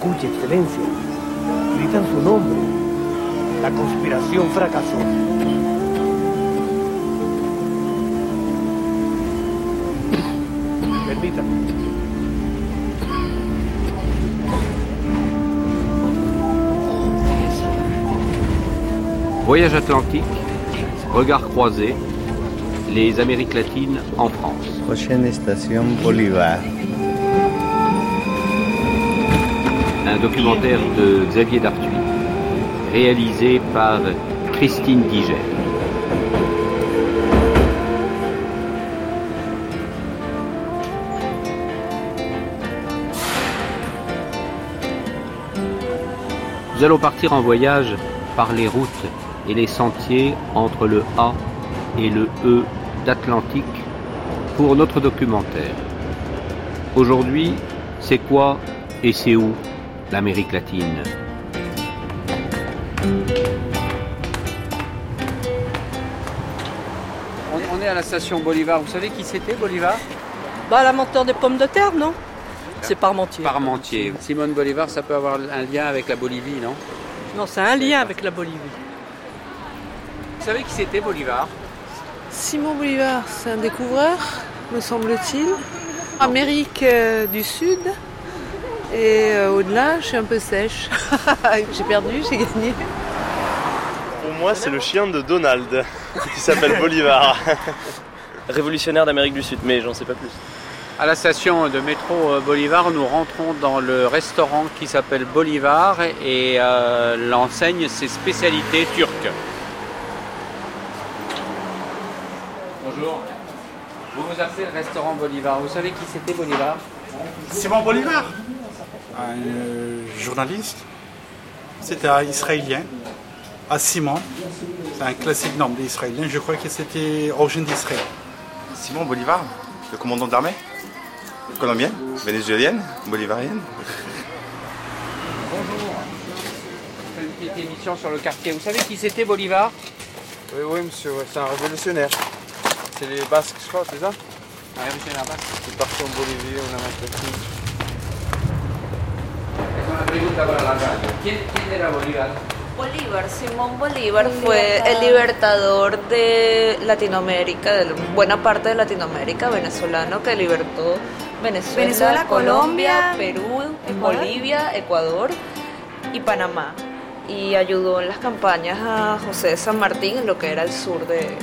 Escuche, excelencia. Gritan su nombre. La conspiración fracasó. Permítame. Voyage atlantique, regard croisé, les Amériques latines en France. Prochaine station Bolivar. Documentaire de Xavier Dartuy, réalisé par Christine Diger. Nous allons partir en voyage par les routes et les sentiers entre le A et le E d'Atlantique pour notre documentaire. Aujourd'hui, c'est quoi et c'est où? l'Amérique latine on, est à la station Bolivar. Vous savez qui c'était Bolivar? Bah l'amenteur des pommes de terre, non? C'est Parmentier. Parmentier. Simone Bolivar, ça peut avoir un lien avec la Bolivie, non? Non, c'est un lien avec la Bolivie. Vous savez qui c'était Bolivar? Simon Bolivar, c'est un découvreur, me semble-t-il. Amérique euh, du Sud. Et euh, au-delà, je suis un peu sèche. j'ai perdu, j'ai gagné. Pour moi, c'est le chien de Donald, qui s'appelle Bolivar. Révolutionnaire d'Amérique du Sud, mais j'en sais pas plus. À la station de métro euh, Bolivar, nous rentrons dans le restaurant qui s'appelle Bolivar et l'enseigne ses spécialités turques. Bonjour. Vous vous appelez le restaurant Bolivar. Vous savez qui c'était Bolivar? Simon Bolivar, un journaliste. C'était un Israélien, à Simon. C'est un classique nom d'Israélien. Je crois que c'était origine d'Israël. Simon Bolivar, le commandant d'armée Colombienne, vénézuélienne, bolivarienne. Bonjour. Je fais une petite émission sur le quartier. Vous savez qui c'était Bolivar Oui, oui, monsieur, c'est un révolutionnaire. C'est les Basques, je crois, c'est ça? Un révolutionnaire basque. C'est parti en Bolivie, en Amérique latine. Pregunta para la radio. ¿Quién, quién era Bolívar? Bolívar, Simón Bolívar fue el libertador de Latinoamérica, de buena parte de Latinoamérica, venezolano, que libertó Venezuela, Venezuela, Colombia, Perú, Ecuador. Bolivia, Ecuador y Panamá. Y ayudó en las campañas a José de San Martín en lo que era el sur de,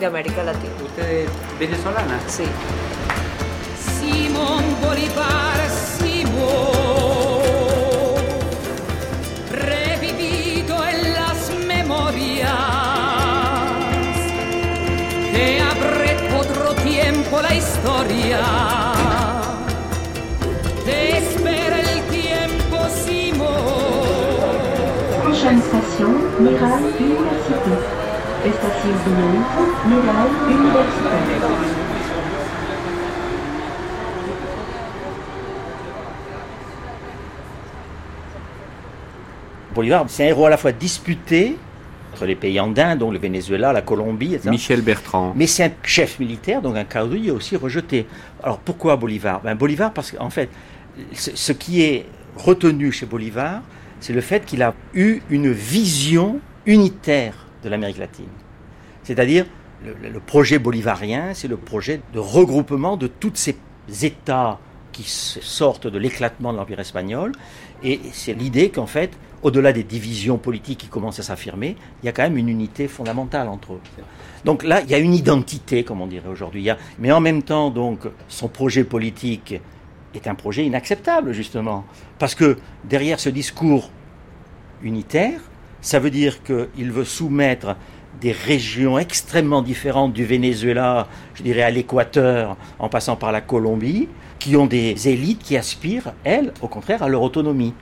de América Latina. ¿Usted es venezolana? Sí. Simón Bolívar, Simón, historia. Te espera el tiempo, Simón. Prochaine station, Mirail Université. Station de métro, Mirail Université. Bolivar, c'est un héros à la fois disputé entre les pays andins, dont le Venezuela, la Colombie, etc. Michel Bertrand. Mais c'est un chef militaire, donc un caudillo aussi rejeté. Alors pourquoi Bolivar ben, Bolivar, parce qu'en fait, ce ce qui est retenu chez Bolivar, c'est le fait qu'il a eu une vision unitaire de l'Amérique latine. C'est-à-dire, le, le projet bolivarien, c'est le projet de regroupement de tous ces États qui sortent de l'éclatement de l'Empire espagnol. Et c'est l'idée qu'en fait, au-delà des divisions politiques qui commencent à s'affirmer, il y a quand même une unité fondamentale entre eux. Donc là, il y a une identité, comme on dirait aujourd'hui. Mais en même temps, donc, son projet politique est un projet inacceptable, justement. Parce que derrière ce discours unitaire, ça veut dire qu'il veut soumettre des régions extrêmement différentes du Venezuela, je dirais à l'équateur, en passant par la Colombie, qui ont des élites qui aspirent, elles, au contraire, à leur autonomie.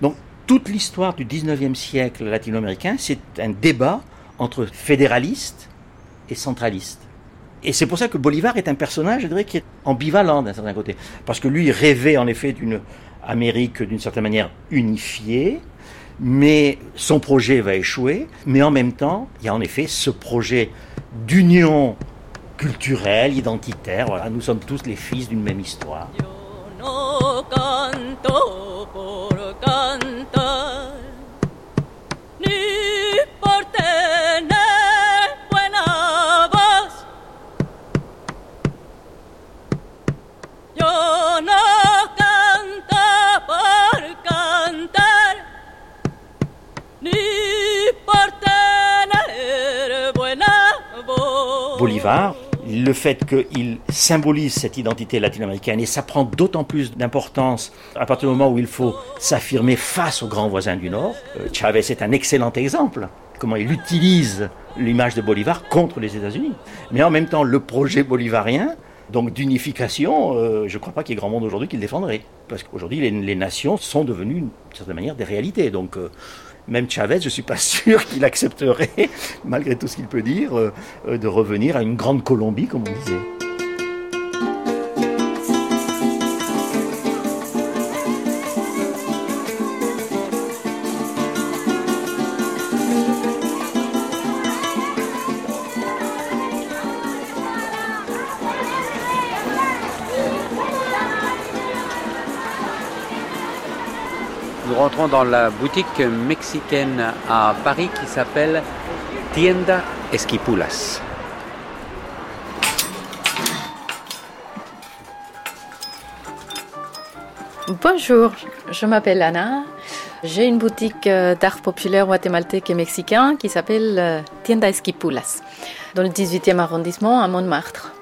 Donc toute l'histoire du 19e siècle latino-américain, c'est un débat entre fédéralistes et centralistes. Et c'est pour ça que Bolivar est un personnage, je dirais, qui est ambivalent d'un certain côté. Parce que lui, rêvait en effet d'une Amérique d'une certaine manière unifiée, mais son projet va échouer. Mais en même temps, il y a en effet ce projet d'union culturelle, identitaire. Voilà, nous sommes tous les fils d'une même histoire. No canto por cantar, ni por tener buena voz. Yo no canto por cantar, ni por tener buena voz. Bolivar, le fait qu'il symbolise cette identité latino-américaine, et ça prend d'autant plus d'importance à partir du moment où il faut s'affirmer face aux grands voisins du Nord. Euh, Chavez est un excellent exemple. Comment il utilise l'image de Bolivar contre les États-Unis. Mais en même temps, le projet bolivarien, donc d'unification, euh, je ne crois pas qu'il y ait grand monde aujourd'hui qui le défendrait. Parce qu'aujourd'hui, les, les nations sont devenues, d'une certaine manière, des réalités. Donc, euh, même Chavez, je ne suis pas sûr qu'il accepterait, malgré tout ce qu'il peut dire, euh, euh, de revenir à une grande Colombie, comme on disait. Dans la boutique mexicaine à Paris qui s'appelle Tienda Esquipulas. Bonjour, je m'appelle Anna. J'ai une boutique euh, d'art populaire guatémaltèque et mexicain qui s'appelle euh, Tienda Esquipulas, dans le 18e arrondissement à Montmartre.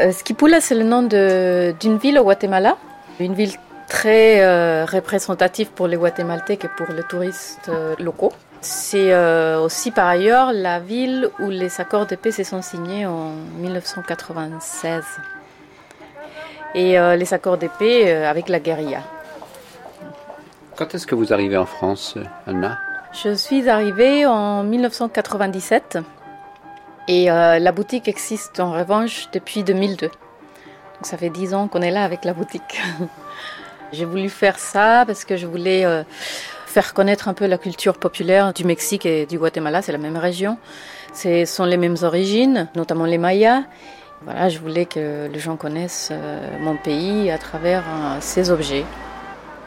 Euh, Esquipulas, c'est le nom d'une ville au Guatemala, une ville très euh, représentative pour les Guatémaltèques et pour les touristes euh, locaux. C'est euh, aussi par ailleurs la ville où les accords de paix se sont signés en 1996 et les accords de paix avec la guérilla. Quand est-ce que vous arrivez en France, Anna? Je suis arrivée en 1997 et la boutique existe en revanche depuis 2002. Donc ça fait 10 ans qu'on est là avec la boutique. J'ai voulu faire ça parce que je voulais euh, faire connaître un peu la culture populaire du Mexique et du Guatemala, c'est la même région. Ce sont les mêmes origines, notamment les Mayas. Voilà, je voulais que les gens connaissent euh, mon pays à travers euh, ces objets.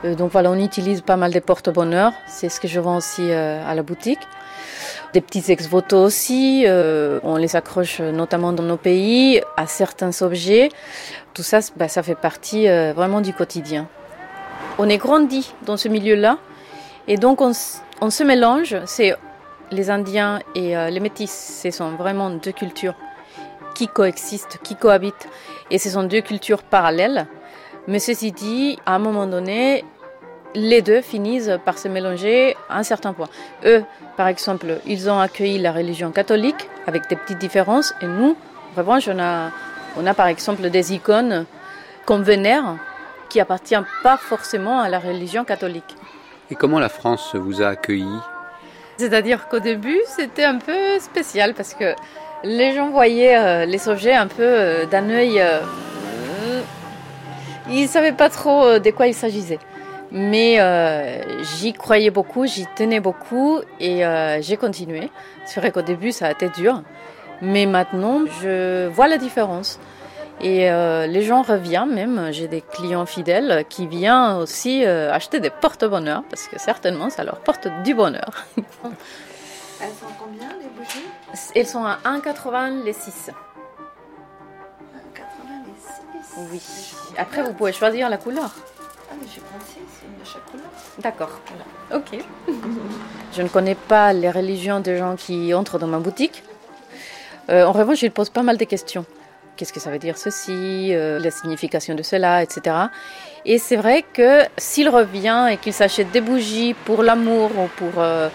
Donc voilà, on utilise pas mal des porte-bonheur. C'est ce que je vends aussi à la boutique. Des petits ex-voto aussi. on les accroche notamment dans nos pays à certains objets. Tout ça, bah, ça fait partie vraiment du quotidien. On est grandi dans ce milieu-là. Et donc on, se mélange. C'est les Indiens et euh, les Métis. Ce sont vraiment deux cultures qui coexistent, qui cohabitent. Et ce sont deux cultures parallèles. Mais ceci dit, à un moment donné, les deux finissent par se mélanger à un certain point. Eux, par exemple, ils ont accueilli la religion catholique avec des petites différences, et nous, en revanche, on a, on a par exemple des icônes qu'on vénère qui appartiennent pas forcément à la religion catholique. Et comment la France vous a accueilli? C'est-à-dire qu'au début, c'était un peu spécial parce que les gens voyaient euh, les objets un peu euh, d'un œil. euh, ils ne savaient pas trop euh, de quoi il s'agissait. Mais euh, j'y croyais beaucoup, j'y tenais beaucoup et euh, j'ai continué. C'est vrai qu'au début, ça a été dur. Mais maintenant, je vois la différence. Et euh, les gens reviennent même. J'ai des clients fidèles qui viennent aussi euh, acheter des porte-bonheur parce que certainement, ça leur porte du bonheur. Elles sont combien les bougies? Elles sont à 1,80 les 6. 80 les 6 Oui. Après, vous pouvez choisir la couleur. Ah, mais j'ai pensé, c'est une de chaque couleur. D'accord. Ok. Je ne connais pas les religions des gens qui entrent dans ma boutique. Euh, en revanche, ils posent pas mal de questions. Qu'est-ce que ça veut dire ceci euh, La signification de cela, etc. Et c'est vrai que s'il revient et qu'il s'achète des bougies pour l'amour ou pour euh,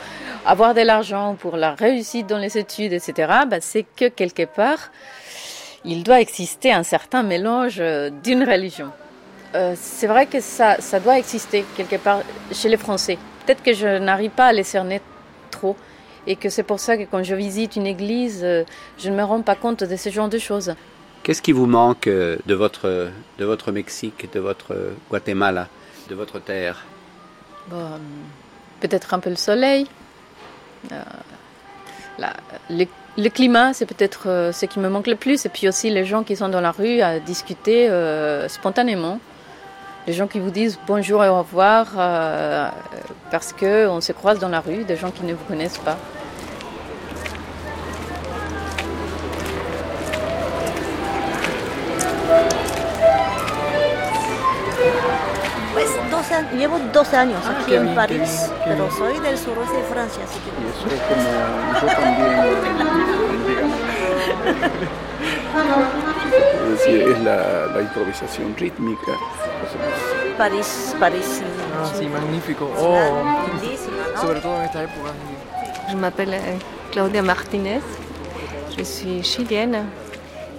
avoir de l'argent, ou pour la réussite dans les études, etc., bah, c'est que quelque part, il doit exister un certain mélange euh, d'une religion. C'est vrai que ça, doit exister quelque part chez les Français. Peut-être que je n'arrive pas à les cerner trop et que c'est pour ça que quand je visite une église, je ne me rends pas compte de ce genre de choses. Qu'est-ce qui vous manque euh, de votre, de votre Mexique, de votre Guatemala, de votre terre? Bon, peut-être un peu le soleil. Euh, le, climat, c'est peut-être euh, ce qui me manque le plus. Et puis aussi les gens qui sont dans la rue à discuter spontanément. des gens qui vous disent bonjour et au revoir parce qu'on se croise dans la rue, des gens qui ne vous connaissent pas. Llevo 12 años Ah, aquí en bien, París, qué bien, qué pero bien. soy del suroeste de Francia, así que... Y eso es como yo también. Es decir, es la, la improvisación rítmica. París, París. Ah, sí, magnífico. Oh, ¿no? sobre todo en esta época. Je m'appelle euh, Claudia Martinez, je suis chilienne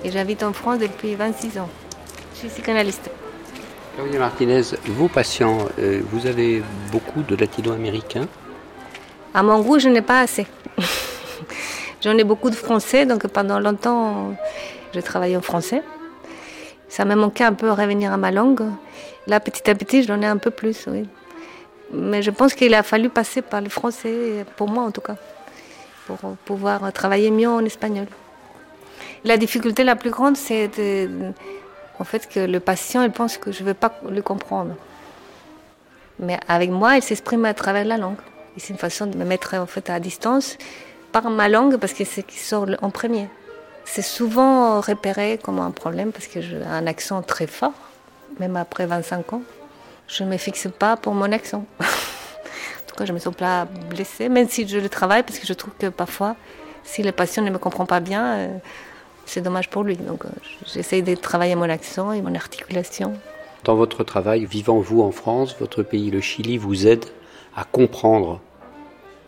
et j'habite en France depuis 26 ans. Je suis psychanalyste. Claudia Martinez, vos patients, euh, vous avez beaucoup de latino-américains À mon goût, je n'ai pas assez. J'en ai beaucoup de français, donc pendant longtemps, j'ai travaillé en français. Ça me manquait un peu revenir à ma langue. Là, petit à petit, j'en ai un peu plus, oui. Mais je pense qu'il a fallu passer par le français, pour moi en tout cas, pour pouvoir travailler mieux en espagnol. La difficulté la plus grande, c'est de- en fait que le patient il pense que je ne veux pas le comprendre. Mais avec moi, il s'exprime à travers la langue. C'est une façon de me mettre en fait à distance par ma langue parce que c'est ce qui sort en premier. C'est souvent repéré comme un problème parce que j'ai un accent très fort, même après 25 ans. Je ne me fixe pas pour mon accent. en tout cas, je ne me sens pas blessée, même si je le travaille parce que je trouve que parfois, si le patient ne me comprend pas bien, euh, c'est dommage pour lui. Donc, euh, j'essaie de travailler mon accent et mon articulation. Dans votre travail, vivant vous en France, votre pays, le Chili, vous aide à comprendre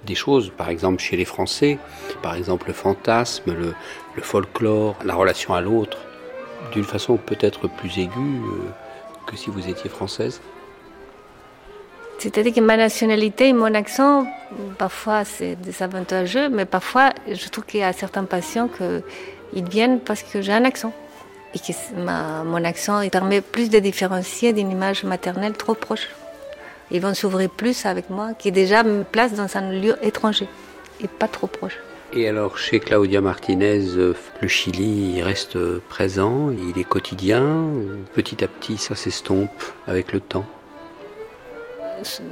des choses, par exemple chez les Français, par exemple le fantasme, le, le folklore, la relation à l'autre, d'une façon peut-être plus aiguë euh, que si vous étiez française C'est-à-dire que ma nationalité et mon accent, parfois c'est désavantageux, mais parfois je trouve qu'il y a certains patients qu'ils viennent parce que j'ai un accent. Et que ma- mon accent il permet plus de différencier d'une image maternelle trop proche. Ils vont s'ouvrir plus avec moi, qui déjà me place dans un lieu étranger et pas trop proche. Et alors, chez Claudia Martinez, euh, le Chili, il reste présent, il est quotidien, petit à petit, ça s'estompe avec le temps?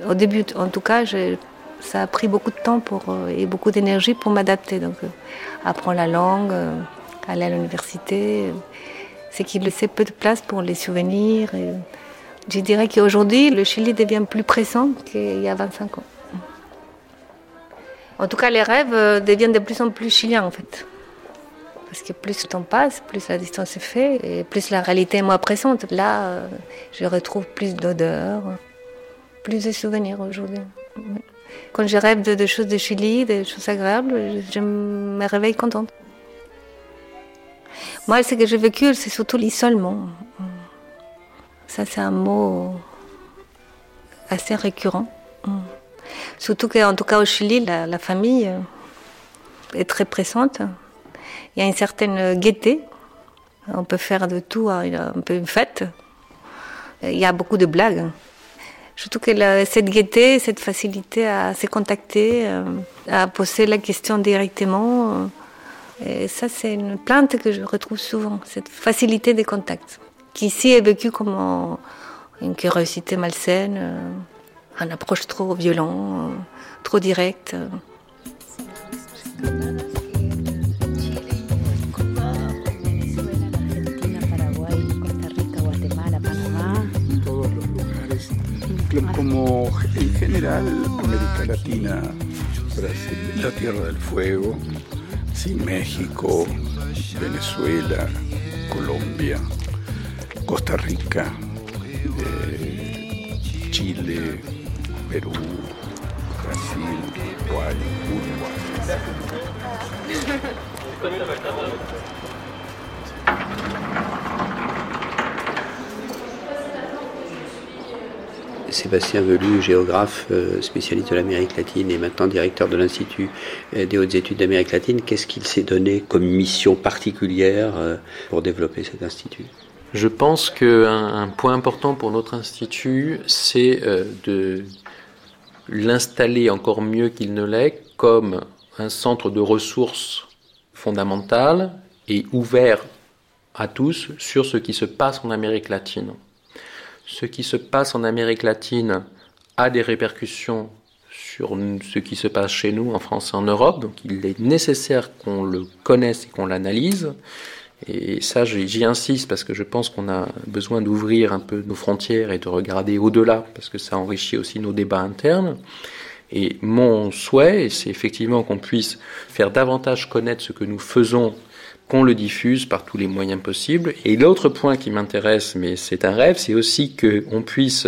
Au début, en tout cas, ça a pris beaucoup de temps pour, euh, et beaucoup d'énergie pour m'adapter. Donc, euh, apprendre la langue, aller à l'université, c'est qu'il laissait peu de place pour les souvenirs. je dirais qu'aujourd'hui, le Chili devient plus pressant qu'il y a 25 ans. En tout cas, les rêves euh, deviennent de plus en plus chiliens, en fait. Parce que plus le temps passe, plus la distance est faite, et plus la réalité est moins pressante. Là, euh, je retrouve plus d'odeurs, plus de souvenirs aujourd'hui. Quand je rêve de, de choses de Chili, de choses agréables, je me réveille contente. Moi, ce que j'ai vécu, c'est surtout l'isolement. Ça, c'est un mot assez récurrent. Surtout qu'en tout cas au Chili, la, famille euh, est très présente. Il y a une certaine gaieté. On peut faire de tout, hein, il y a un peu une fête. Il y a beaucoup de blagues. Surtout que cette gaieté, cette facilité à se contacter, euh, à poser la question directement, euh, et ça c'est une plainte que je retrouve souvent, cette facilité de contact, qui ici est vécue comme une curiosité malsaine, euh, une approche trop violente, euh, trop directe. euh. como en general América Latina, Brasil, la Tierra del Fuego, sí, México, Venezuela, Colombia, Costa Rica, eh, Chile, Perú, Brasil, Uruguay, Sébastien Velu, géographe, euh, spécialiste de l'Amérique latine et maintenant directeur de l'Institut euh, des hautes études d'Amérique latine, qu'est-ce qu'il s'est donné comme mission particulière euh, pour développer cet institut? Je pense qu'un un point important pour notre institut, c'est de l'installer encore mieux qu'il ne l'est comme un centre de ressources fondamentales et ouvert à tous sur ce qui se passe en Amérique latine. Ce qui se passe en Amérique latine a des répercussions sur ce qui se passe chez nous en France et en Europe. Donc il est nécessaire qu'on le connaisse et qu'on l'analyse. Et ça, j'y insiste parce que je pense qu'on a besoin d'ouvrir un peu nos frontières et de regarder au-delà parce que ça enrichit aussi nos débats internes. Et mon souhait, c'est effectivement qu'on puisse faire davantage connaître ce que nous faisons, qu'on le diffuse par tous les moyens possibles. Et l'autre point qui m'intéresse, mais c'est un rêve, c'est aussi qu'on puisse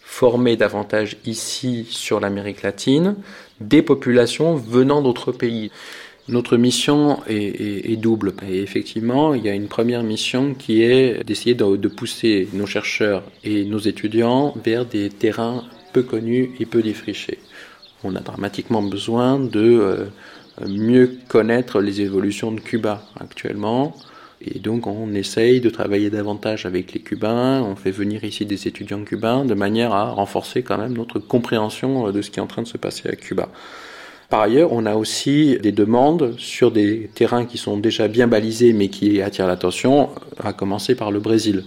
former davantage ici sur l'Amérique latine des populations venant d'autres pays. Notre mission est, double. Et effectivement, il y a une première mission qui est d'essayer de, pousser nos chercheurs et nos étudiants vers des terrains peu connus et peu défrichés. On a dramatiquement besoin de euh, mieux connaître les évolutions de Cuba actuellement. Et donc on essaye de travailler davantage avec les Cubains, on fait venir ici des étudiants cubains de manière à renforcer quand même notre compréhension euh, de ce qui est en train de se passer à Cuba. Par ailleurs, on a aussi des demandes sur des terrains qui sont déjà bien balisés mais qui attirent l'attention, à commencer par le Brésil.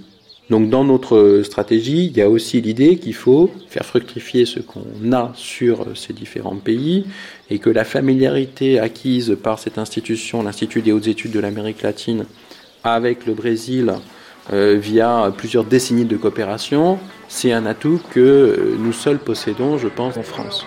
Donc dans notre stratégie, il y a aussi l'idée qu'il faut faire fructifier ce qu'on a sur ces différents pays et que la familiarité acquise par cette institution, l'Institut des hautes études de l'Amérique latine, avec le Brésil, euh, via plusieurs décennies de coopération, c'est un atout que nous seuls possédons, je pense, en France.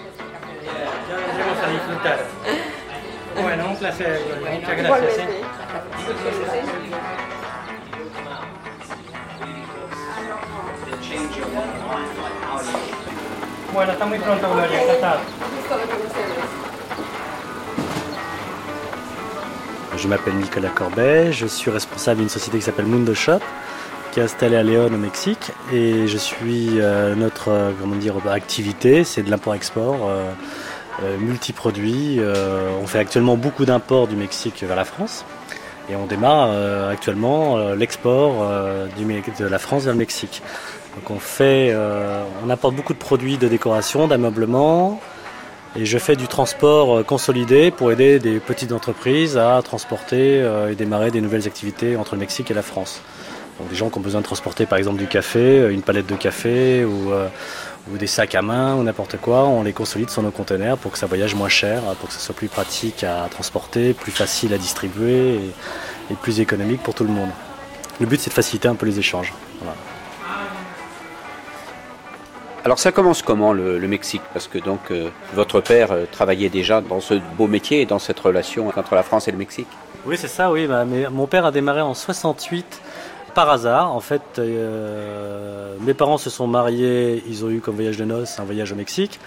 Je m'appelle Nicolas Corbet, je suis responsable d'une société qui s'appelle Mundo Shop, qui est installée à Léon au Mexique. Et je suis euh, notre euh, comment dire, activité, c'est de l'import-export. Euh, euh, multiproduits. On fait actuellement beaucoup d'imports du Mexique vers la France. Et on démarre actuellement l'export de la France vers le Mexique. On fait, on apporte beaucoup de produits de décoration, d'ameublement, et je fais du transport consolidé pour aider des petites entreprises à transporter et démarrer des nouvelles activités entre le Mexique et la France. Donc des gens qui ont besoin de transporter par exemple du café, une palette de café ou, ou des sacs à main ou n'importe quoi, on les consolide sur nos conteneurs pour que ça voyage moins cher, pour que ce soit plus pratique à transporter, plus facile à distribuer et, plus économique pour tout le monde. Le but c'est de faciliter un peu les échanges. Alors ça commence comment le, Mexique? Parce que donc euh, votre père euh, travaillait déjà dans ce beau métier et dans cette relation entre la France et le Mexique? Oui c'est ça, oui. Bah, mais mon père a démarré en 68 par hasard. En fait, euh, mes parents se sont mariés, ils ont eu comme voyage de noces un voyage au Mexique.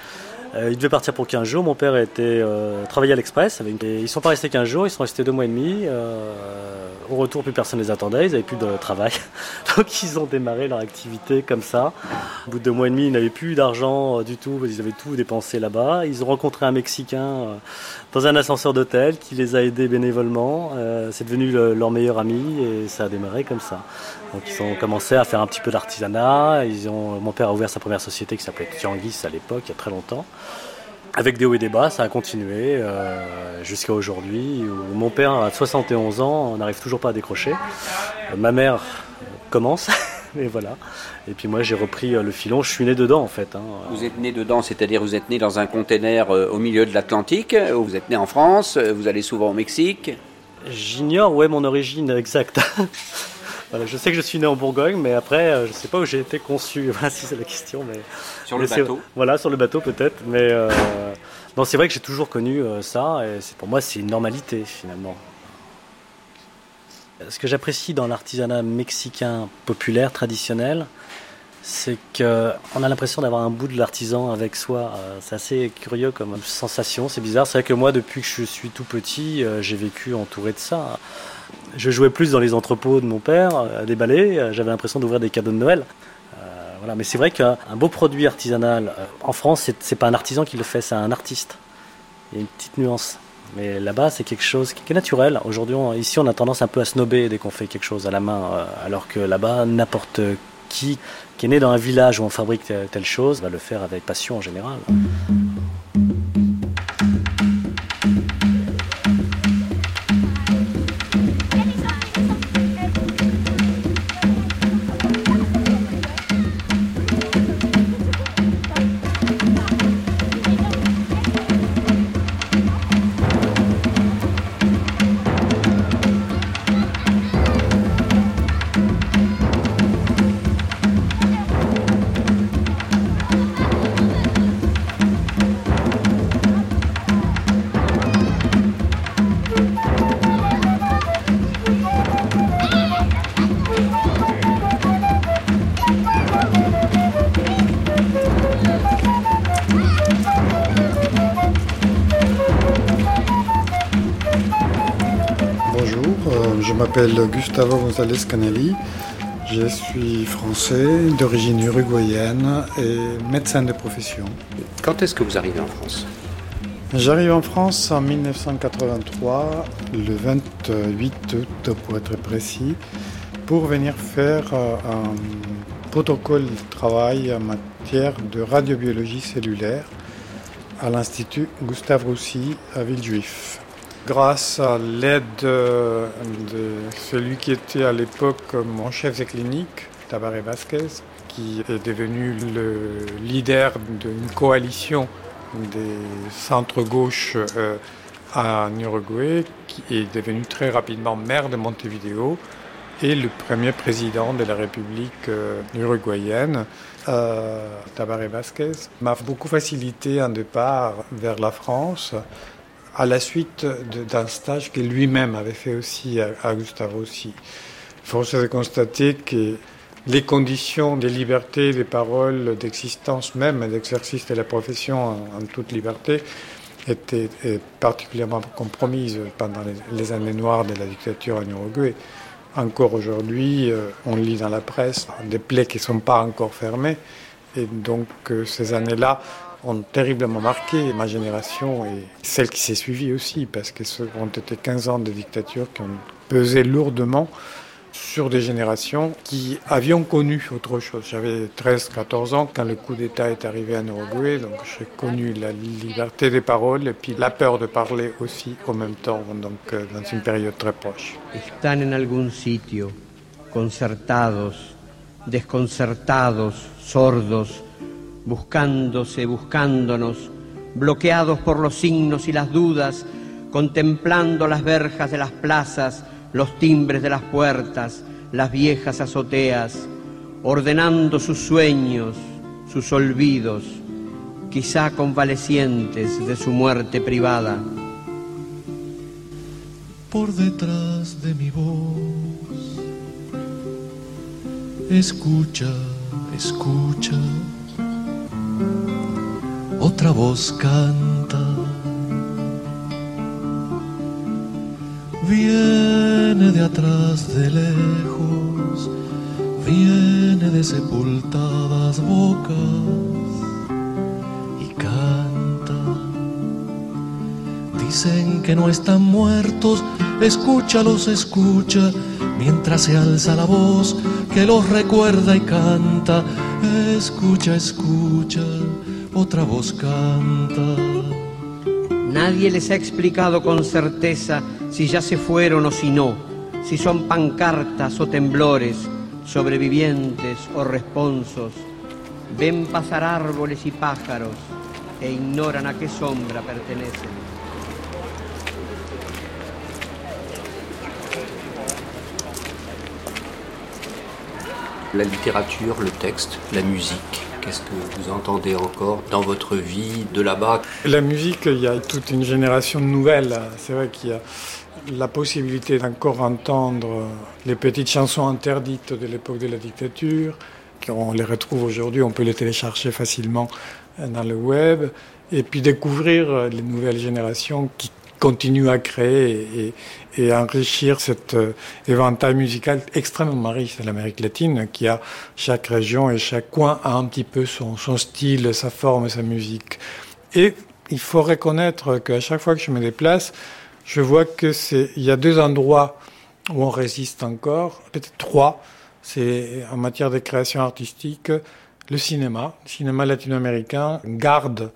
Ils devaient partir pour 15 jours. Mon père était travaillé à l'Express. Avec... Ils sont pas restés 15 jours, ils sont restés deux mois et demi. au retour, plus personne ne les attendait, ils n'avaient plus de travail. Donc ils ont démarré leur activité comme ça. Au bout de deux mois et demi, ils n'avaient plus d'argent du tout, ils avaient tout dépensé là-bas. Ils ont rencontré un Mexicain dans un ascenseur d'hôtel qui les a aidés bénévolement. Euh, c'est devenu leur meilleur ami et ça a démarré comme ça. Donc ils ont commencé à faire un petit peu d'artisanat. Mon père a ouvert sa première société qui s'appelait Tianguis à l'époque, il y a très longtemps. Avec des hauts et des bas, ça a continué euh, jusqu'à aujourd'hui. Où mon père a 71 ans, n'arrive toujours pas à décrocher. Euh, ma mère commence. Et voilà. Et puis moi j'ai repris euh, le filon, je suis né dedans en fait. Hein. Vous êtes né dedans, c'est-à-dire vous êtes né dans un container euh, au milieu de l'Atlantique, ou vous êtes né en France, euh, vous allez souvent au Mexique? J'ignore, ouais, mon origine exacte. voilà, je sais que je suis né en Bourgogne, mais après je ne sais pas où j'ai été conçu, voilà, si c'est la question. Mais... Sur le bateau Voilà, sur le bateau peut-être, mais non, c'est vrai que j'ai toujours connu ça, et pour moi c'est une normalité finalement. Ce que j'apprécie dans l'artisanat mexicain populaire, traditionnel, c'est qu'on a l'impression d'avoir un bout de l'artisan avec soi. Euh, c'est assez curieux comme sensation, c'est bizarre. C'est vrai que moi, depuis que je suis tout petit, euh, j'ai vécu entouré de ça. Je jouais plus dans les entrepôts de mon père, à déballer. J'avais l'impression d'ouvrir des cadeaux de Noël. Euh, voilà. Mais c'est vrai qu'un beau produit artisanal, en France, c'est pas un artisan qui le fait, c'est un artiste. Il y a une petite nuance. Mais là-bas, c'est quelque chose qui est naturel. Aujourd'hui, ici, on a tendance un peu à snober dès qu'on fait quelque chose à la main, euh, alors que là-bas, n'importe qui qui est né dans un village où on fabrique telle chose va le faire avec passion en général. M'appelle Gustavo González Canelli. Je suis français, d'origine uruguayenne et médecin de profession. Quand est-ce que vous arrivez en France? J'arrive en France en 1983, le 28 août pour être précis, pour venir faire euh, un protocole de travail en matière de radiobiologie cellulaire à l'Institut Gustave Roussy à Villejuif. Grâce à l'aide euh, de celui qui était à l'époque mon chef de clinique, Tabaré Vasquez, qui est devenu le leader d'une coalition des centres gauches euh, en Uruguay, qui est devenu très rapidement maire de Montevideo et le premier président de la République euh, uruguayenne, euh, Tabaré Vasquez, m'a beaucoup facilité un départ vers la France à la suite d'un stage que lui-même avait fait aussi à, à Gustavo aussi. Force est de constater que les conditions de liberté, des paroles, d'existence même, d'exercice de la profession en, toute liberté étaient particulièrement compromises pendant les, années noires de la dictature en Uruguay. Encore aujourd'hui, euh, on lit dans la presse des plaies qui ne sont pas encore fermées. Et donc euh, ces années-là ont terriblement marqué ma génération et celle qui s'est suivie aussi, parce que ce ont été 15 ans de dictature qui ont pesé lourdement sur des générations qui avions connu autre chose. J'avais 13-14 ans quand le coup d'État est arrivé en Uruguay, donc j'ai connu la liberté des paroles et puis la peur de parler aussi en même temps, donc euh, dans une période très proche. Están en algún sitio, concertados, desconcertados, sordos, buscándose, buscándonos, bloqueados por los signos y las dudas, contemplando las verjas de las plazas, los timbres de las puertas, las viejas azoteas, ordenando sus sueños, sus olvidos, quizá convalecientes de su muerte privada. Por detrás de mi voz, escucha, escucha, otra voz canta. Viene de atrás de lejos, viene de sepultadas bocas Dicen que no están muertos, escúchalos, escucha, mientras se alza la voz que los recuerda y canta. Escucha, escucha, otra voz canta. Nadie les ha explicado con certeza si ya se fueron o si no, si son pancartas o temblores, sobrevivientes o responsos. Ven pasar árboles y pájaros e ignoran a qué sombra pertenecen. La littérature, le texte, la musique, Qu'est-ce que vous entendez encore dans votre vie de là-bas? La musique, il y a toute une génération nouvelle. C'est vrai qu'il y a la possibilité d'encore entendre les petites chansons interdites de l'époque de la dictature. On les retrouve aujourd'hui, on peut les télécharger facilement dans le web. Et puis découvrir les nouvelles générations qui continue à créer et, et enrichir cet euh, éventail musical extrêmement riche de l'Amérique latine, qui a chaque région et chaque coin a un petit peu son, son style, sa forme, sa musique. Et il faut reconnaître qu'à chaque fois que je me déplace, je vois que c'est, il y a deux endroits où on résiste encore, peut-être trois. C'est en matière de création artistique, le cinéma, le cinéma latino-américain garde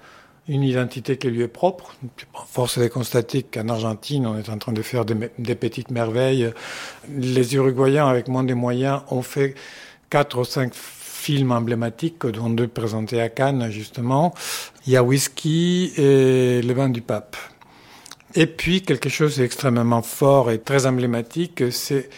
une identité qui lui est propre. Force est de constater qu'en Argentine, on est en train de faire des, petites merveilles. Les Uruguayens, avec moins de moyens, ont fait quatre ou cinq films emblématiques, dont deux présentés à Cannes, justement. Il y a Whisky et Le vin du pape. Et puis, quelque chose d'extrêmement fort et très emblématique, c'est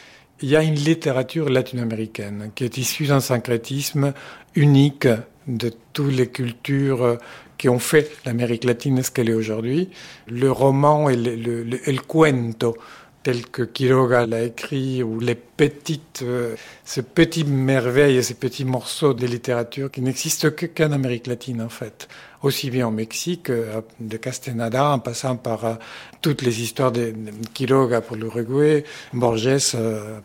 il y a une littérature latino-américaine qui est issue d'un syncrétisme unique de toutes les cultures qui ont fait l'Amérique latine ce qu'elle est aujourd'hui. Le roman et le, cuento tel que Quiroga l'a écrit, ou les petites, euh, ces petites merveilles et ces petits morceaux de littérature qui n'existent que qu'en Amérique latine en fait, aussi bien au Mexique, euh, de Castaneda, en passant par euh, toutes les histoires de, Quiroga pour l'Uruguay, Borges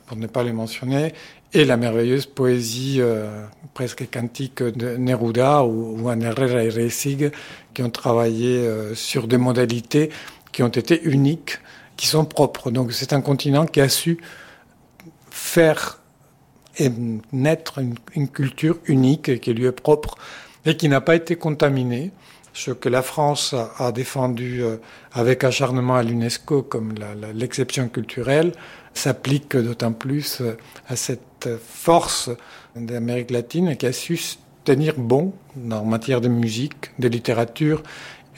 pour ne pas les mentionner, et la merveilleuse poésie euh, presque cantique de Neruda ou, ou Herrera et Reisig qui ont travaillé euh, sur des modalités qui ont été uniques, qui sont propres. Donc c'est un continent qui a su faire et naître une, une culture unique qui lui est propre et qui n'a pas été contaminée. Ce que la France a, défendu euh, avec acharnement à l'UNESCO comme l'exception culturelle s'applique d'autant plus euh, à cette force d'Amérique latine qui a su tenir bon en matière de musique, de littérature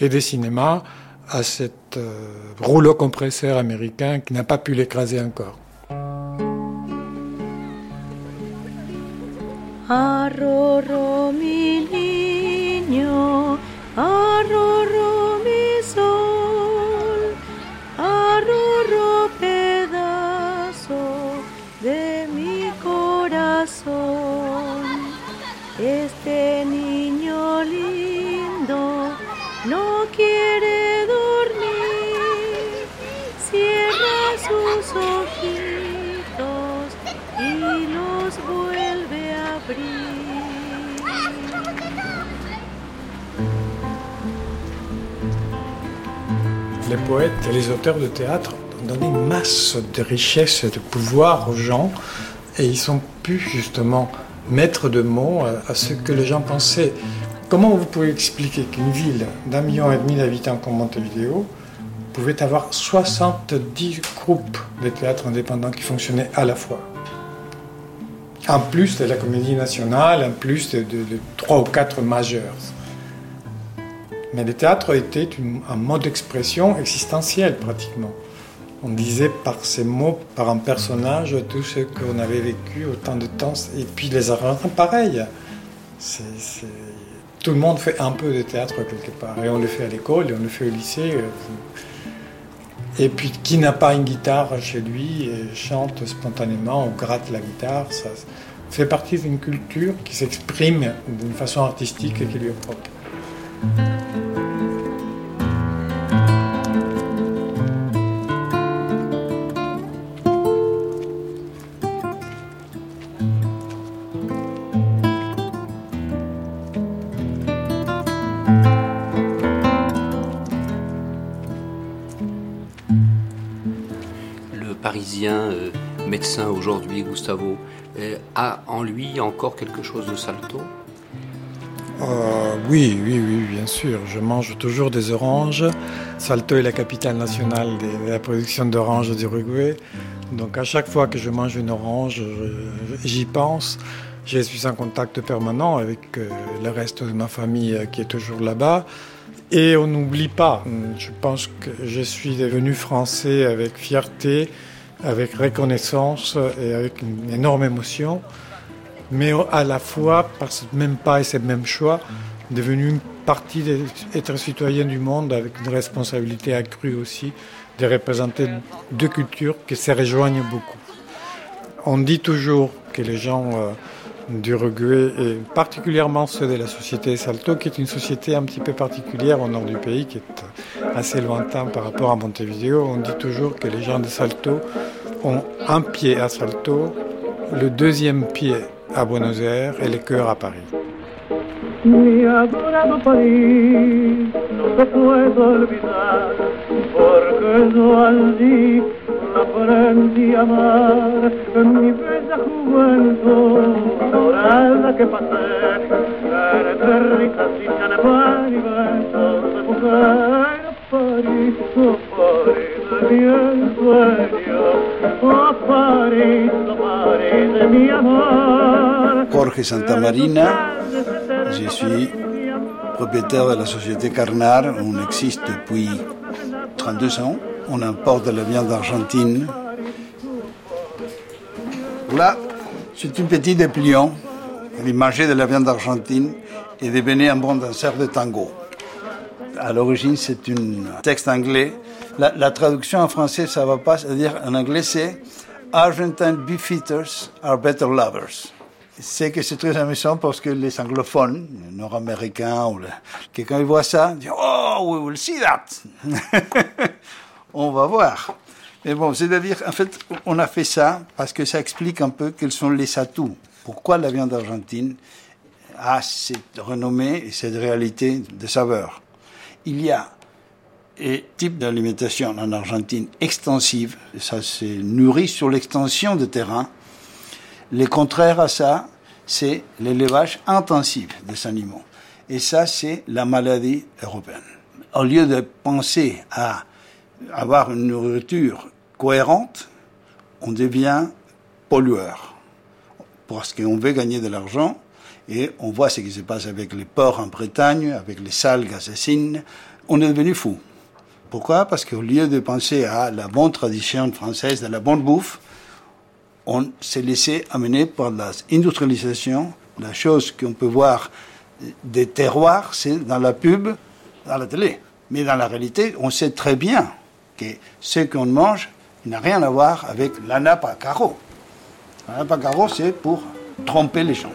et de cinéma à cet euh, rouleau compresseur américain qui n'a pas pu l'écraser encore. Arroro mi Les poètes et les auteurs de théâtre ont donné masse de richesse et de pouvoir aux gens et ils sont pu justement mettre de mots à, à ce que les gens pensaient. Comment vous pouvez expliquer qu'une ville d'un million et demi d'habitants comme Montevideo pouvait avoir 70 groupes de théâtre indépendants qui fonctionnaient à la fois? En plus de la comédie nationale, en plus de trois ou quatre majeurs. Mais le théâtre était un mode d'expression existentiel pratiquement. On disait par ces mots, par un personnage, tout ce qu'on avait vécu autant de temps. Et puis les arrangements, pareil. Tout le monde fait un peu de théâtre quelque part. Et on le fait à l'école, et on le fait au lycée. Et puis qui n'a pas une guitare chez lui et chante spontanément ou gratte la guitare, ça fait partie d'une culture qui s'exprime d'une façon artistique et qui lui est propre. Le Parisien euh, médecin aujourd'hui, Gustavo, euh, a en lui encore quelque chose de salto? Euh, oui, oui, oui, bien sûr. Je mange toujours des oranges. Salto est la capitale nationale de, la production d'oranges d'Uruguay. Donc à chaque fois que je mange une orange, j'y pense. Je suis en contact permanent avec euh, le reste de ma famille euh, qui est toujours là-bas. Et on n'oublie pas. Je pense que je suis devenu français avec fierté, avec reconnaissance et avec une énorme émotion mais à la fois, par ce même pas et ce même choix, devenu une partie d'être citoyen du monde avec une responsabilité accrue aussi de représenter deux cultures qui se rejoignent beaucoup. On dit toujours que les gens euh, d'Uruguay, et particulièrement ceux de la société Salto, qui est une société un petit peu particulière au nord du pays, qui est assez lointain par rapport à Montevideo, on dit toujours que les gens de Salto ont un pied à Salto, le deuxième pied à Buenos Aires et le cœur à Paris. Mi adorado París, no te puedo olvidar, porque yo allí aprendí a amar mi bella juventud, dorada que pasé, entre risas y carnaval y besos de mujer. París, oh París de mi ensueño, oh París, oh París de mi amor. Jorge Santamarina, je suis propriétaire de la société Carnar. On existe depuis 32 ans. On importe de la viande d'Argentine. Là, c'est une petite dépliant. Il mangeait de la viande d'Argentine et devenait un bon danseur de tango. à l'origine, c'est un texte anglais. La, la traduction en français, ça va pas. C'est-à-dire, en anglais, c'est Argentine beefeaters are better lovers. C'est que c'est très amusant parce que les anglophones, les nord-américains, que quand ils voient ça, ils disent Oh, we will see that. On va voir. Mais bon, c'est-à-dire, en fait, on a fait ça parce que ça explique un peu quels sont les atouts. Pourquoi la viande argentine a cette renommée et cette réalité de saveur? Il y a un type d'alimentation en Argentine extensive, ça se nourrit sur l'extension de terrain. Le contraire à ça, c'est l'élevage intensif des animaux. Et ça, c'est la maladie européenne. Au lieu de penser à avoir une nourriture cohérente, on devient pollueur. Parce qu'on veut gagner de l'argent, et on voit ce qui se passe avec les porcs en Bretagne, avec les salgues assassines. On est devenu fou. Pourquoi? Parce qu'au lieu de penser à la bonne tradition française, de la bonne bouffe, on s'est laissé amener par l'industrialisation. La chose qu'on peut voir des terroirs, c'est dans la pub, dans la télé. Mais dans la réalité, on sait très bien que ce qu'on mange n'a rien à voir avec la nappe à carreaux. La nappe à c'est pour tromper les gens.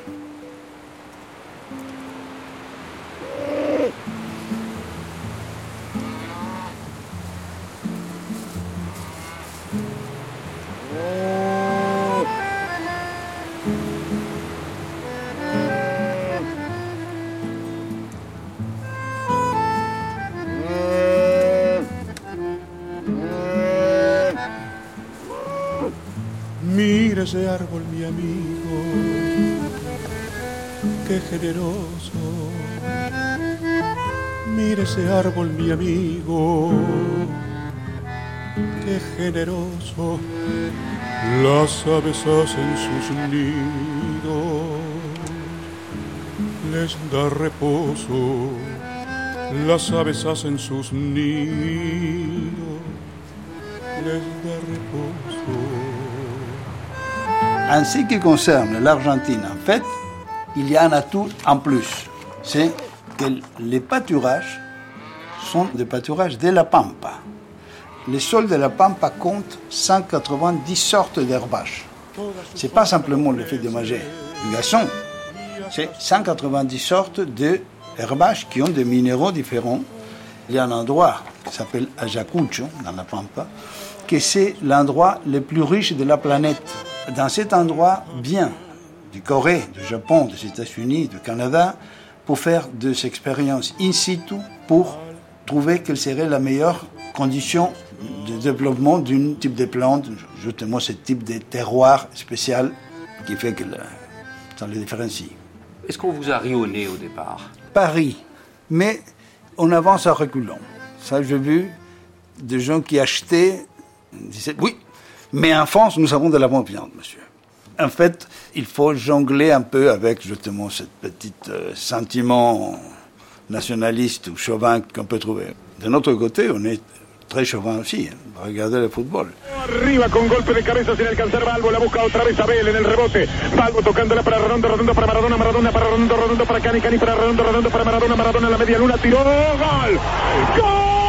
Generoso. Mira ese árbol, mi amigo, qué generoso. Las aves hacen sus nidos, les da reposo. Las aves hacen sus nidos, les da reposo. Ce qui concerne l'Argentine, en fait, il y a un atout en plus. C'est que les pâturages sont des pâturages de la Pampa. Les sols de la Pampa comptent 190 sortes d'herbages. Ce n'est pas simplement le fait de manger du gazon, c'est 190 sortes d'herbages qui ont des minéraux différents. Il y a un endroit qui s'appelle Ayacucho, dans la Pampa, que c'est l'endroit le plus riche de la planète. Dans cet endroit, bien, Corée, du Japon, des États-Unis, du Canada, pour faire des expériences in situ pour trouver quelle serait la meilleure condition de développement d'un type de plante, justement ce type de terroir spécial qui fait que le- ça les différencie. Est-ce qu'on vous a ri au départ? Paris, mais on avance à reculons. Ça, j'ai vu des gens qui achetaient, disaient oui, mais en France, nous avons de la bonne viande, monsieur. En fait, il faut jongler un peu avec justement ce petit euh, sentiment nationaliste ou chauvin qu'on peut trouver. De notre côté, on est très chauvin aussi. hein. Regardez le football. Arriba con golpe de cabeza sin alcanzar Balbo, la busca otra vez Abel en el rebote. Balbo tocándola para Redondo, Redondo para Maradona, Maradona para Redondo, Redondo para Cani, Cani para Redondo, Redondo para Maradona, Maradona en la media luna, tiró, gol. ¡Gol!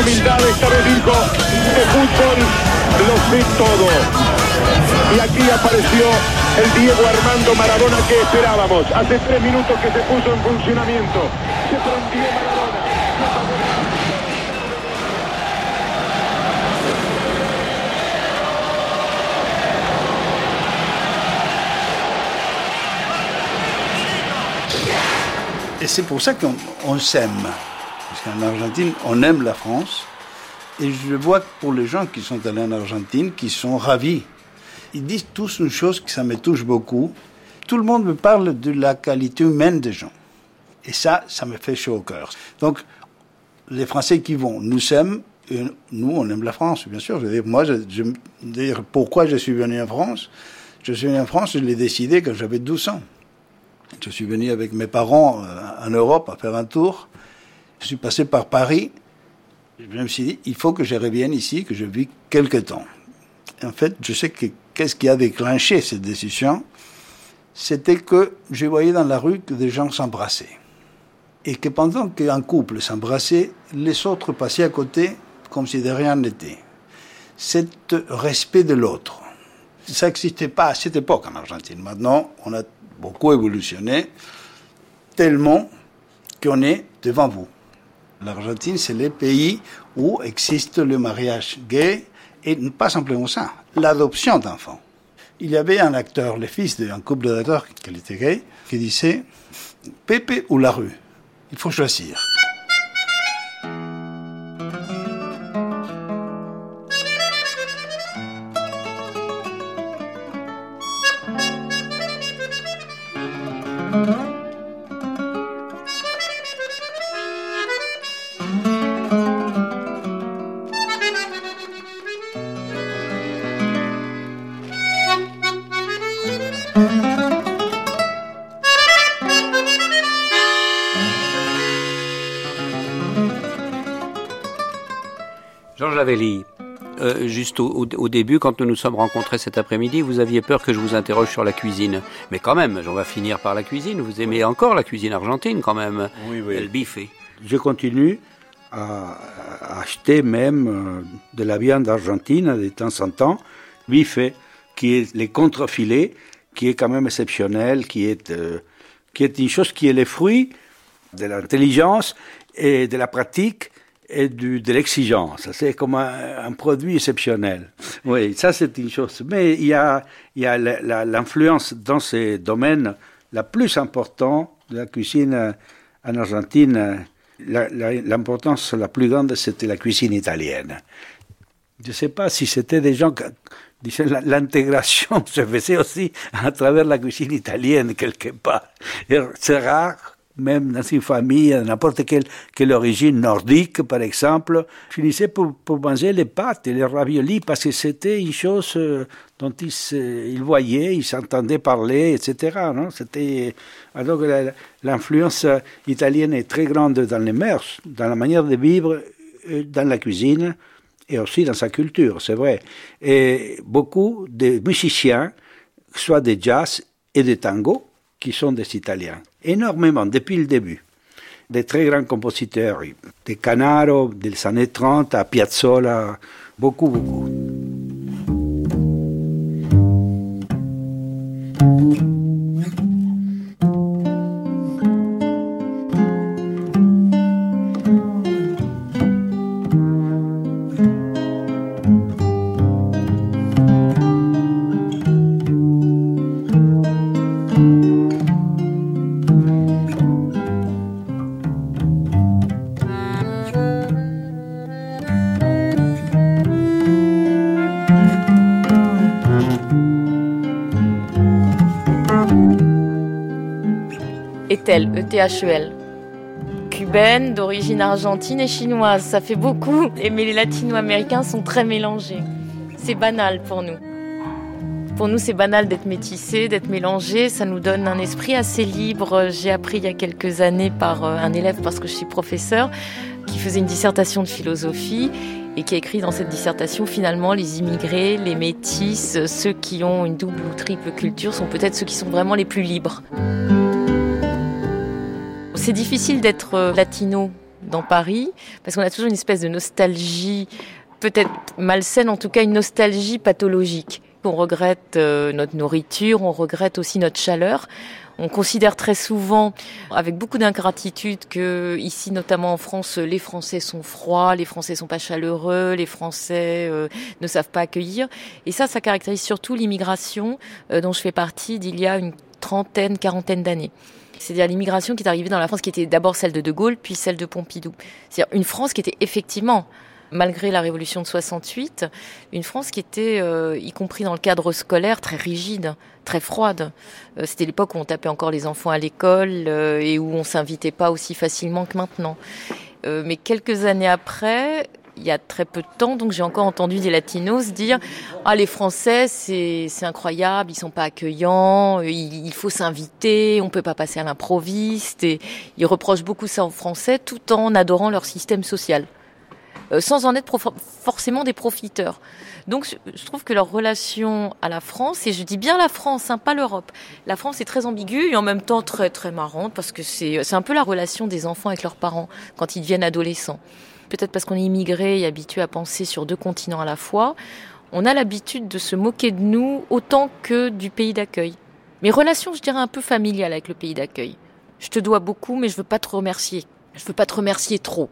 humildad, esta vez dijo, de fútbol lo sé todo. Y aquí apareció el Diego Armando Maradona que esperábamos. Hace tres minutos que se puso en funcionamiento. Se prendió Maradona. c'est pour ça qu'on s'aime. Qu'en Argentine, on aime la France. Et je vois pour les gens qui sont allés en Argentine, qui sont ravis. Ils disent tous une chose que ça me touche beaucoup. Tout le monde me parle de la qualité humaine des gens. Et ça, ça me fait chaud au cœur. Donc, les Français qui vont, nous et nous, on aime la France, bien sûr. Je veux dire, moi, je, je dire, pourquoi je suis venu en France Je suis venu en France, je l'ai décidé quand j'avais 12 ans. Je suis venu avec mes parents euh, en Europe à faire un tour. Je suis passé par Paris. Je me suis dit, il faut que je revienne ici, que je vis quelque temps. En fait, je sais que qu'est-ce qui a déclenché cette décision C'était que je voyais dans la rue que des gens s'embrassaient. Et que pendant qu'un couple s'embrassait, les autres passaient à côté comme si de rien n'était. Cet respect de l'autre. Ça n'existait pas à cette époque en Argentine. Maintenant, on a beaucoup évolutionné, tellement qu'on est devant vous. L'Argentine, c'est le pays où existe le mariage gay, et pas simplement ça, l'adoption d'enfants. Il y avait un acteur, le fils d'un couple d'acteurs qui était gay, qui disait Pepe ou la rue? Il faut choisir. Juste au, début, quand nous nous sommes rencontrés cet après-midi, vous aviez peur que je vous interroge sur la cuisine. Mais quand même, on va finir par la cuisine. Vous aimez encore la cuisine argentine quand même Oui, oui. El bife. Je continue à acheter même euh, de la viande argentine de temps en temps, bife, qui est les contrefilets, qui est quand même exceptionnel, qui est, euh, qui est une chose qui est le fruit de l'intelligence et de la pratique et du, de l'exigence. C'est comme un, un produit exceptionnel. Oui, ça c'est une chose. Mais il y a, il y a l'influence dans ces domaines la plus importante de la cuisine euh, en Argentine. euh, la- la- L'importance la, plus grande, c'était la cuisine italienne. Je ne sais pas si c'était des gens que disaient l'intégration se faisait aussi à travers la cuisine italienne quelque part. C'est rare, même dans une famille, n'importe quelle, quelle origine nordique, par exemple, finissait pour, pour manger les pâtes et les raviolis parce que c'était une chose euh, dont ils, ils voyaient, ils s'entendaient parler, etc. Non? C'était alors que la- l'influence italienne est très grande dans les mœurs, dans la manière de vivre, euh, dans la cuisine et aussi dans sa culture, c'est vrai. Et beaucoup de musiciens, soit de jazz et de tango, qui sont des Italiens. Énormément, depuis le début. Des très grands compositeurs, de Canaro, des années 30 à Piazzolla, beaucoup, beaucoup. Ethel, E-T-H-E-L. Cubaine, d'origine argentine et chinoise. Ça fait beaucoup. Et mais les latino-américains sont très mélangés. C'est banal pour nous. Pour nous, c'est banal d'être métissé, d'être mélangé. Ça nous donne un esprit assez libre. J'ai appris il y a quelques années par euh, un élève, parce que je suis professeur, qui faisait une dissertation de philosophie et qui a écrit dans cette dissertation finalement les immigrés, les métis, ceux qui ont une double ou triple culture sont peut-être ceux qui sont vraiment les plus libres. C'est difficile d'être euh, latino dans Paris parce qu'on a toujours une espèce de nostalgie, peut-être malsaine, en tout cas une nostalgie pathologique. On regrette euh, notre nourriture, on regrette aussi notre chaleur. On considère très souvent, avec beaucoup d'ingratitude, que ici, notamment en France, les Français sont froids, les Français sont pas chaleureux, les Français euh, ne savent pas accueillir. Et ça, ça caractérise surtout l'immigration dont je fais partie d'il y a une trentaine, quarantaine d'années. C'est-à-dire l'immigration qui est arrivée dans la France, qui était d'abord celle de De Gaulle, puis celle de Pompidou. C'est-à-dire une France qui était effectivement, malgré la révolution de 68, une France qui était, euh, y compris dans le cadre scolaire, très rigide, très froide. Euh, C'était l'époque où on tapait encore les enfants à l'école euh, et où on s'invitait pas aussi facilement que maintenant. Euh, mais quelques années après, il y a très peu de temps, donc j'ai encore entendu des latinos dire ah les Français c'est incroyable, ils sont pas accueillants, il, il faut s'inviter, on peut pas passer à l'improviste et ils reprochent beaucoup ça aux Français tout en adorant leur système social, euh, sans en être forcément des profiteurs. Donc je- trouve que leur relation à la France, et je dis bien la France, hein, pas l'Europe, la France est très ambiguë et en même temps très très marrante parce que c'est un peu la relation des enfants avec leurs parents quand ils deviennent adolescents. Peut-être parce qu'on est immigré et habitué à penser sur deux continents à la fois, on a l'habitude de se moquer de nous autant que du pays d'accueil. Mes relations, je dirais, un peu familiales avec le pays d'accueil. Je te dois beaucoup, mais je veux pas te remercier. Je veux pas te remercier trop.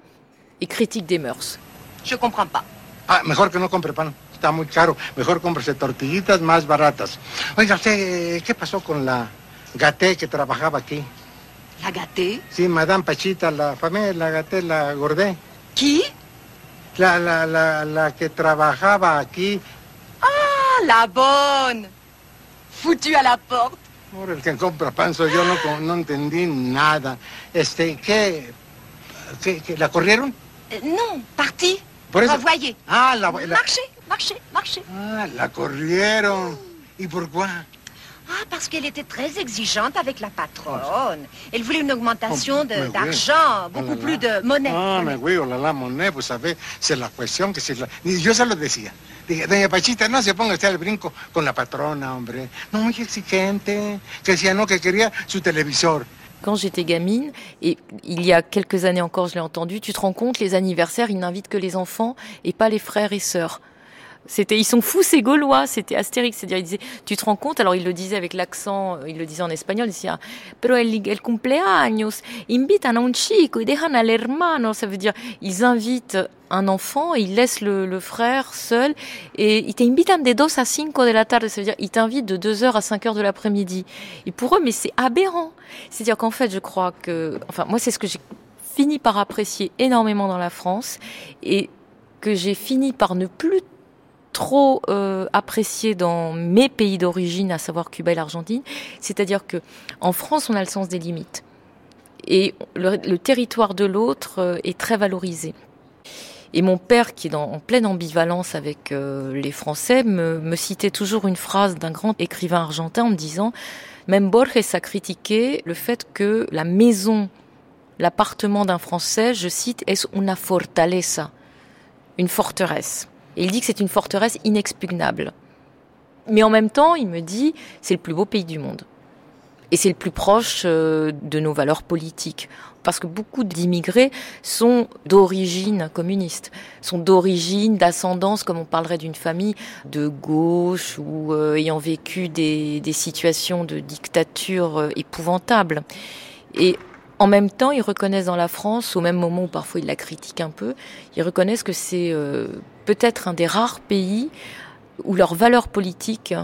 Et critique des mœurs. Je comprends pas. Ah, mejor que no compre pan. Está muy caro. Mejor cómprese tortillitas más baratas. Oiga, usted, ¿qué pasó con la gaté que trabajaba aquí? La gâtée Sí, Madame Pachita, la familia, la gaté, la gordé. Qui La, la, la, la que trabajaba aquí. Ah, la bonne Foutue à la porte. Por el que compra pan soy yo, no, no entendí nada. Este, ¿qué? ¿Qué, qué, ¿La corrieron? Euh, non, parti. Por eso-. Ah, la, la, Marchez, marchez, marchez. ah, la corrieron. ¿Y por qué? Ah, parce qu'elle était très exigeante avec la patronne. Elle voulait une augmentation Oh, de- mais oui. d'argent, Oh beaucoup là plus là. de monnaie. Ah, me güey, la, la moneda, pues a ver, c'est la cuestión que si la... y Yo se lo decía. Dije, doña Pachita, no se ponga usted al brinco con la patrona, hombre. No, muy exigente. Que decía, no, que quería su televisor. Quand j'étais gamine, et il y a quelques années encore, je l'ai entendu, tu te rends compte, les anniversaires, ils n'invitent que les enfants et pas les frères et sœurs. C'était, ils sont fous ces Gaulois, c'était Astérix, c'est-à-dire ils disaient, tu te rends compte, alors il le disait avec l'accent, il le disait en espagnol, il disait, ah, pero el, cumpleaños, invitan a un chico y dejan al hermano, ça veut dire, ils invitent un enfant ils laissent le, frère seul et ils t'invitent de 2 à 5 de la tarde, ça veut dire, ils t'invitent de 2 heures à 5 heures de l'après-midi. Et pour eux, mais c'est aberrant. C'est-à-dire qu'en fait, je crois que, enfin, moi, c'est ce que j'ai fini par apprécier énormément dans la France et que j'ai fini par ne plus trop euh, apprécier dans mes pays d'origine, à savoir Cuba et l'Argentine. C'est-à-dire que en France, on a le sens des limites et le, territoire de l'autre euh, est très valorisé. Et mon père, qui est en pleine ambivalence avec euh, les Français, me, me citait toujours une phrase d'un grand écrivain argentin en me disant, même Borges a critiqué le fait que la maison, l'appartement d'un Français, je cite, est una fortaleza, une forteresse. Et il dit que c'est une forteresse inexpugnable. Mais en même temps, il me dit, c'est le plus beau pays du monde. Et c'est le plus proche euh, de nos valeurs politiques. Parce que beaucoup d'immigrés sont d'origine communiste, sont d'origine, d'ascendance, comme on parlerait d'une famille de gauche ou euh, ayant vécu des, des situations de dictature euh, épouvantables. Et en même temps, ils reconnaissent dans la France, au même moment où parfois ils la critiquent un peu, ils reconnaissent que c'est peut-être un des rares pays où leurs valeurs politiques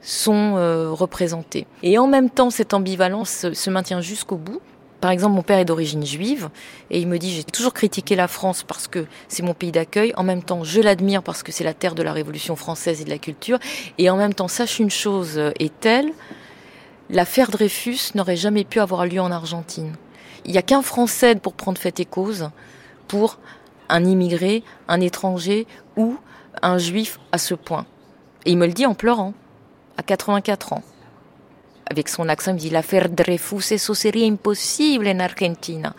sont euh, représentées. Et en même temps, cette ambivalence se, maintient jusqu'au bout. Par exemple, mon père est d'origine juive et il me dit j'ai toujours critiqué la France parce que c'est mon pays d'accueil. En même temps, je l'admire parce que c'est la terre de la Révolution française et de la culture. Et en même temps, sache une chose euh, est telle l'affaire Dreyfus n'aurait jamais pu avoir lieu en Argentine. Il n'y a qu'un Français pour prendre fait et cause pour un immigré, un étranger ou un juif à ce point. Et il me le dit en pleurant, à 84 ans. Avec son accent, il me dit l'affaire Dreyfus, eso sería impossible en Argentina.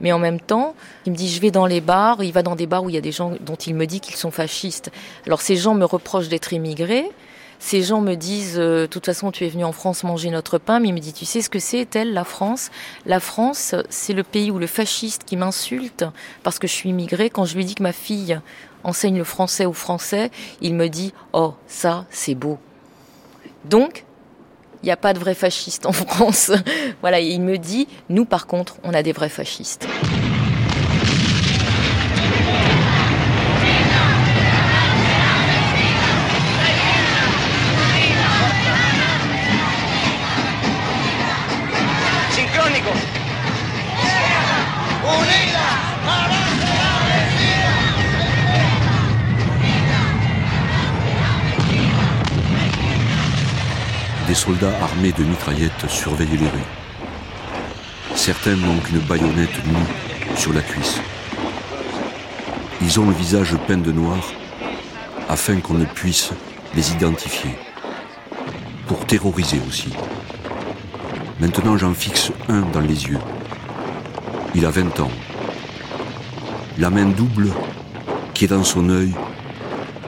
Mais en même temps, il me dit je vais dans les bars, il va dans des bars où il y a des gens dont il me dit qu'ils sont fascistes. Alors ces gens me reprochent d'être immigrés, ces gens me disent, euh, de toute façon, tu es venu en France manger notre pain, mais il me dit, tu sais ce que c'est, elle, la France? La France, c'est le pays où le fasciste qui m'insulte parce que je suis immigré, quand je lui dis que ma fille enseigne le français aux Français, il me dit, oh, ça, c'est beau. Donc, il n'y a pas de vrais fascistes en France. voilà, et il me dit, nous, par contre, on a des vrais fascistes. Soldats armés de mitraillettes surveillaient les rues. Certains n'ont qu'une baïonnette nue sur la cuisse. Ils ont le visage peint de noir afin qu'on ne puisse les identifier. Pour terroriser aussi. Maintenant j'en fixe un dans les yeux. Il a 20 ans. La main double qui est dans son œil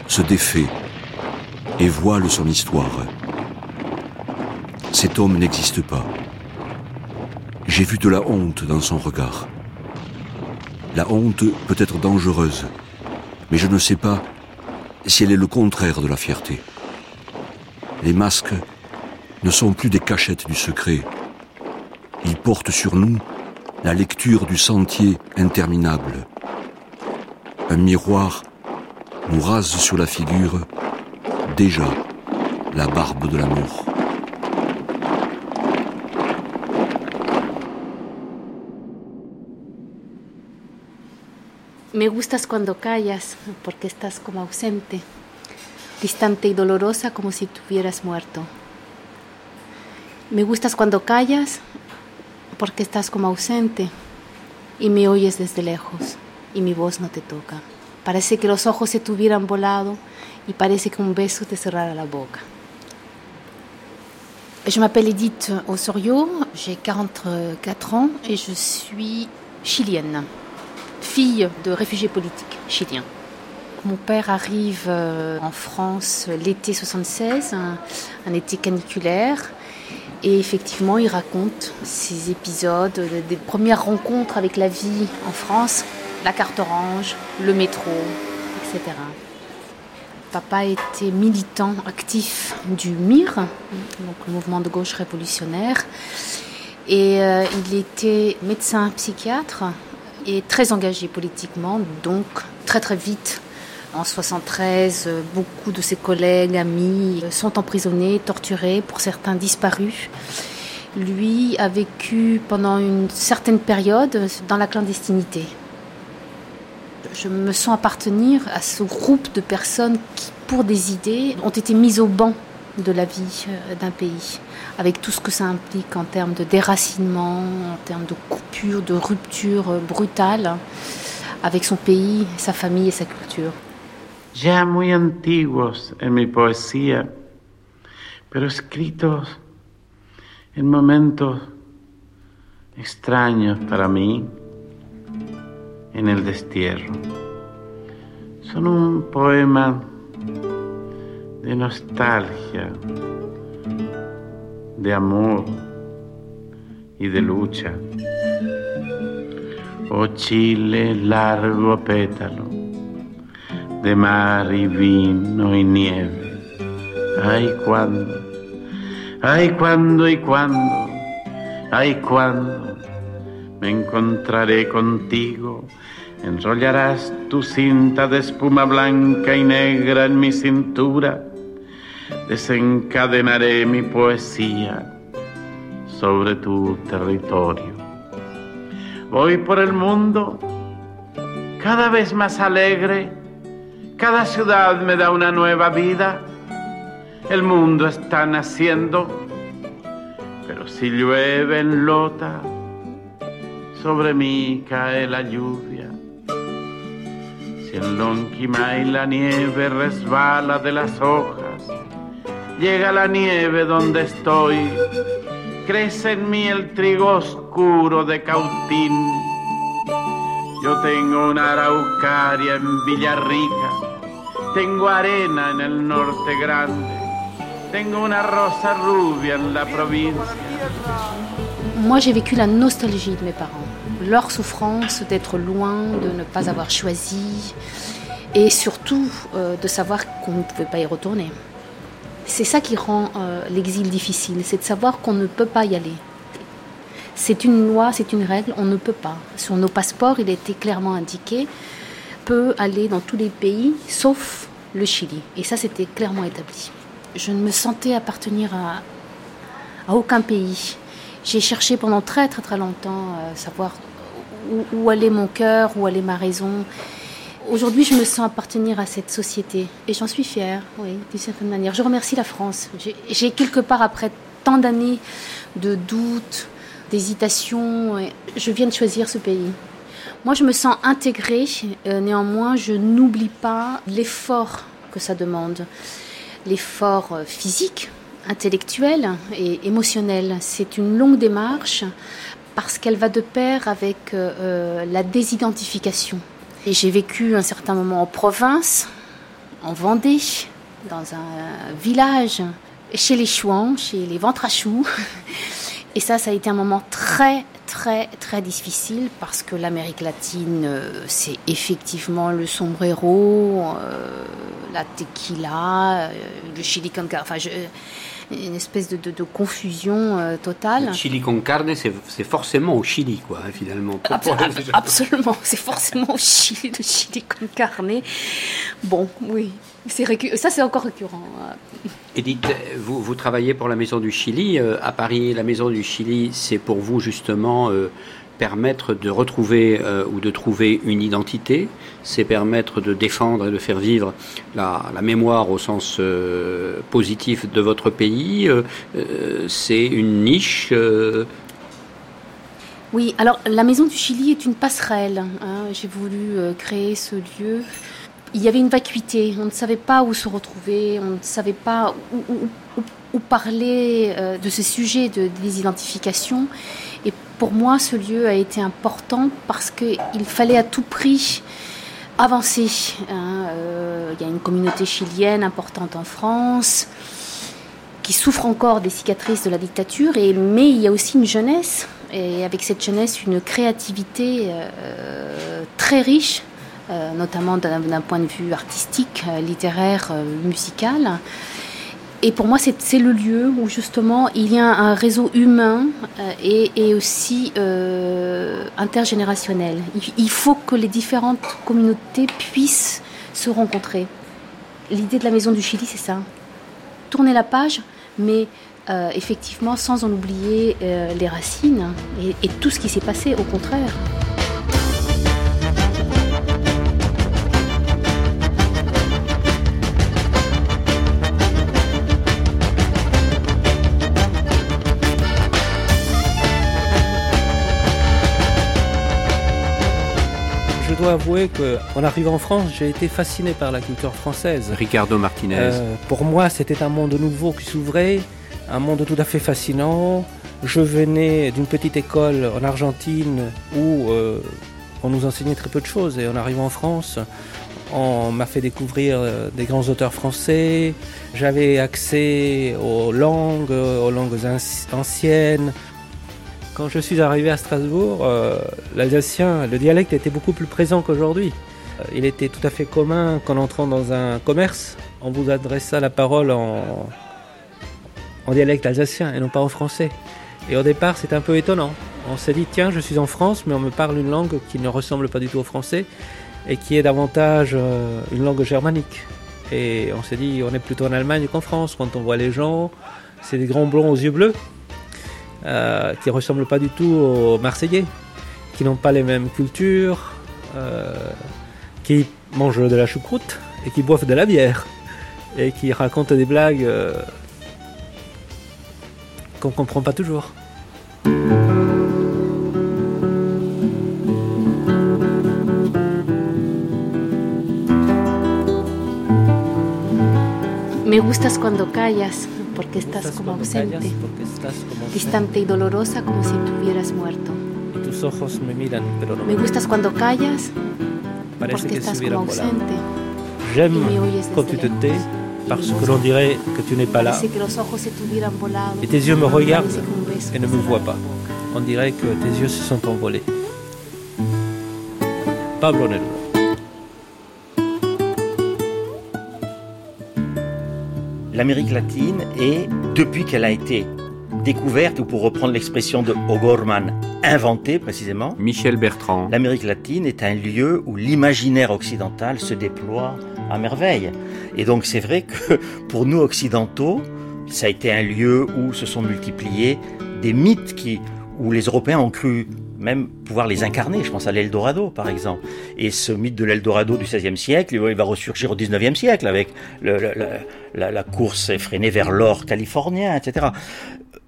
se défait et voile son histoire. Cet homme n'existe pas. J'ai vu de la honte dans son regard. La honte peut être dangereuse, mais je ne sais pas si elle est le contraire de la fierté. Les masques ne sont plus des cachettes du secret. Ils portent sur nous la lecture du sentier interminable. Un miroir nous rase sur la figure déjà la barbe de l'amour. Me gustas cuando callas, porque estás como ausente, distante y dolorosa como si tuvieras muerto. Me gustas cuando callas, porque estás como ausente y me oyes desde lejos y mi voz no te toca. Parece que los ojos se te hubieran volado y parece que un beso te cerrara la boca. Je m'appelle Edith Osorio, j'ai 44 ans et je suis chilienne, fille de réfugiés politiques chiliens. Mon père arrive euh, en France l'été 76, un, été caniculaire. Et effectivement, il raconte ces épisodes, des premières rencontres avec la vie en France, la carte orange, le métro, etc. Papa était militant actif du MIR, donc le mouvement de gauche révolutionnaire, et euh, il était médecin psychiatre et très engagé politiquement, donc très très vite. En 73, euh, beaucoup de ses collègues, amis sont emprisonnés, torturés, pour certains disparus. Lui a vécu pendant une certaine période dans la clandestinité. Je me sens appartenir à ce groupe de personnes qui, pour des idées, ont été mises au banc de la vie euh, d'un pays, avec tout ce que ça implique en termes de déracinement, en termes de coupure, de rupture euh, brutale avec son pays, sa famille et sa culture. ya muy antiguos en mi poesía, pero escritos en momentos extraños para mí, en el destierro. Son un poema de nostalgia, de amor y de lucha. Oh Chile, largo pétalo de mar y vino y nieve. Ay, cuando, ay, cuando y cuando, ay, cuando me encontraré contigo. Enrollarás tu cinta de espuma blanca y negra en mi cintura. Desencadenaré mi poesía sobre tu territorio. Voy por el mundo cada vez más alegre cada ciudad me da una nueva vida. El mundo está naciendo. Pero si llueve en lota, sobre mí cae la lluvia. Si en Lonquimay la nieve resbala de las hojas, llega la nieve donde estoy. Crece en mí el trigo oscuro de Cautín. Yo tengo una araucaria en Villarrica. Tengo arena en el norte grande. Tengo una rosa rubia en la provincia. Moi, j'ai vécu la nostalgie de mes parents, leur souffrance d'être loin, de ne pas avoir choisi, et surtout euh, de savoir qu'on ne pouvait pas y retourner. C'est ça qui rend euh, l'exil difficile, c'est de savoir qu'on ne peut pas y aller. C'est une loi, c'est une règle, on ne peut pas. Sur nos passeports, il était clairement indiqué peut aller dans tous les pays sauf le Chili. Et ça, c'était clairement établi. Je ne me sentais appartenir à, aucun pays. J'ai cherché pendant très très très longtemps à savoir où, où allait mon cœur, où allait ma raison. Aujourd'hui, je me sens appartenir à cette société et j'en suis fière, oui, d'une certaine manière. Je remercie la France. J'ai- quelque part, après tant d'années de doutes, d'hésitations, et je viens de choisir ce pays. Moi, je me sens intégrée. euh, néanmoins, je n'oublie pas l'effort que ça demande. L'effort euh, physique, intellectuel et émotionnel. C'est une longue démarche parce qu'elle va de pair avec euh, euh, la désidentification. Et j'ai vécu un certain moment en province, en Vendée, dans un village, chez les Chouans, chez les choux. Et ça, ça a été un moment très, très, très difficile parce que l'Amérique latine, euh, c'est effectivement le sombrero, euh, la tequila, euh, le chili con carne, enfin, je- une espèce de, de- de confusion euh, totale. Le chili con carne, c'est forcément au Chili, quoi, hein, finalement. Ab- ab- absolument, c'est forcément au Chili, le chili con carne. Bon, oui, ça c'est encore récurrent. Edith, vous, vous travaillez pour la Maison du Chili. euh, à Paris, la Maison du Chili, c'est pour vous justement euh, permettre de retrouver euh, ou de trouver une identité. C'est permettre de défendre et de faire vivre la, la mémoire au sens positif de votre pays. C'est une niche. Oui, alors la Maison du Chili est une passerelle. hein. J'ai voulu créer ce lieu. Il y avait une vacuité, on ne savait pas où se retrouver, on ne savait pas où, où- où- où parler euh, de ce sujet de désidentification. Et pour moi, ce lieu a été important parce qu'il fallait à tout prix avancer. hein. Euh, il y a une communauté chilienne importante en France qui souffre encore des cicatrices de la dictature, et, mais il y a aussi une jeunesse, et avec cette jeunesse, une créativité euh, très riche, notamment d'un point de vue artistique, euh, littéraire, euh, musical. Et pour moi, c'est le lieu où justement il y a un réseau humain euh, et, aussi euh, intergénérationnel. Il, faut que les différentes communautés puissent se rencontrer. L'idée de la Maison du Chili, c'est ça tourner la page, mais euh, effectivement sans en oublier euh, les racines et tout ce qui s'est passé, au contraire. Dois avouer qu'en arrivant en France, j'ai été fasciné par la culture française. Ricardo Martinez. Euh, pour moi, c'était un monde nouveau qui s'ouvrait, un monde tout à fait fascinant. Je venais d'une petite école en Argentine où euh, on nous enseignait très peu de choses et en arrivant en France, on m'a fait découvrir euh, des grands auteurs français. J'avais accès aux langues, aux langues anci- anciennes. Quand je suis arrivé à Strasbourg, euh, l'alsacien, le dialecte était beaucoup plus présent qu'aujourd'hui. Euh, Il était tout à fait commun qu'en entrant dans un commerce, on vous adressa la parole en, en dialecte alsacien et non pas en français. Et au départ, c'est un peu étonnant. On s'est dit, tiens, je suis en France, mais on me parle une langue qui ne ressemble pas du tout au français et qui est davantage euh, une langue germanique. Et on s'est dit, on est plutôt en Allemagne qu'en France. Quand on voit les gens, c'est des grands blonds aux yeux bleus euh, qui ressemblent pas du tout aux Marseillais, qui n'ont pas les mêmes cultures, euh, qui mangent de la choucroute et qui boivent de la bière et qui racontent des blagues euh, qu'on comprend pas toujours. Me gustas cuando callas, porque estás como ausente, estás como distante y dolorosa como si tuvieras muerto. y tus ojos me miran, pero no Me gustas cuando callas, Parece porque que estás como ausente. J'aime quand tu te tais parce que l'on dirait que tu n'es pas là et tes yeux me regardent et ne me voient pas. On dirait que tes yeux se sont envolés. Pablo Neruda. L'Amérique latine est, depuis qu'elle a été découverte, ou pour reprendre l'expression de O'Gorman, inventée précisément, Michel Bertrand. l'Amérique latine est un lieu où l'imaginaire occidental se déploie à merveille. Et donc c'est vrai que pour nous occidentaux, ça a été un lieu où se sont multipliés des mythes qui, où les Européens ont cru même pouvoir les incarner. Je pense à l'Eldorado, par exemple. Et ce mythe de l'Eldorado du XVIe siècle, il va ressurgir au XIXe siècle avec la, course effrénée vers l'or californien, etc.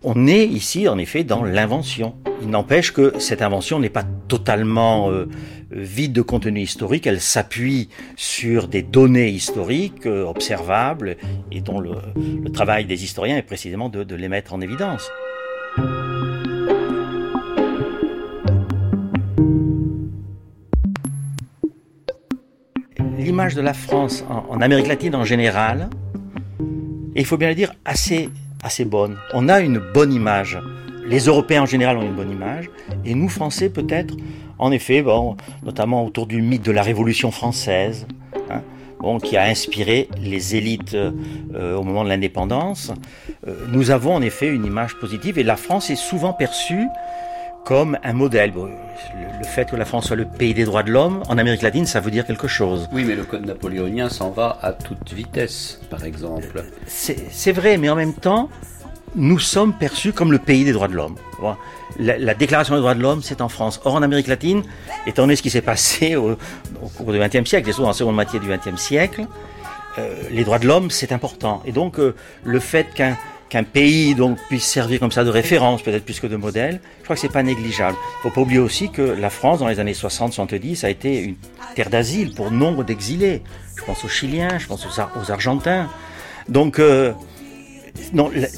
On est ici, en effet, dans l'invention. Il n'empêche que cette invention n'est pas totalement euh, vide de contenu historique. Elle s'appuie sur des données historiques euh, observables et dont le, travail des historiens est précisément de les mettre en évidence. L'image de la France en, Amérique latine en général, et il faut bien le dire, assez, assez bonne. On a une bonne image. Les Européens en général ont une bonne image, et nous Français peut-être, en effet, bon, notamment autour du mythe de la Révolution française, hein, bon, qui a inspiré les élites euh, au moment de l'indépendance. Euh, nous avons en effet une image positive, et la France est souvent perçue comme un modèle. le, fait que la France soit le pays des droits de l'homme, en Amérique latine, ça veut dire quelque chose. Oui, mais le code napoléonien s'en va à toute vitesse, par exemple. C'est vrai, mais en même temps, nous sommes perçus comme le pays des droits de l'homme. La, déclaration des droits de l'homme, c'est en France. Or, en Amérique latine, étant donné ce qui s'est passé au, cours du XXe siècle, et surtout en seconde moitié du XXe siècle, euh, les droits de l'homme, c'est important. Et donc, euh, le fait qu'un qu'un pays puisse servir comme ça de référence, peut-être plus que de modèle, je crois que c'est pas négligeable. Il faut pas oublier aussi que la France, dans les années 60-70, a été une terre d'asile pour nombre d'exilés. Je pense aux Chiliens, je pense aux, Argentins. Donc, euh,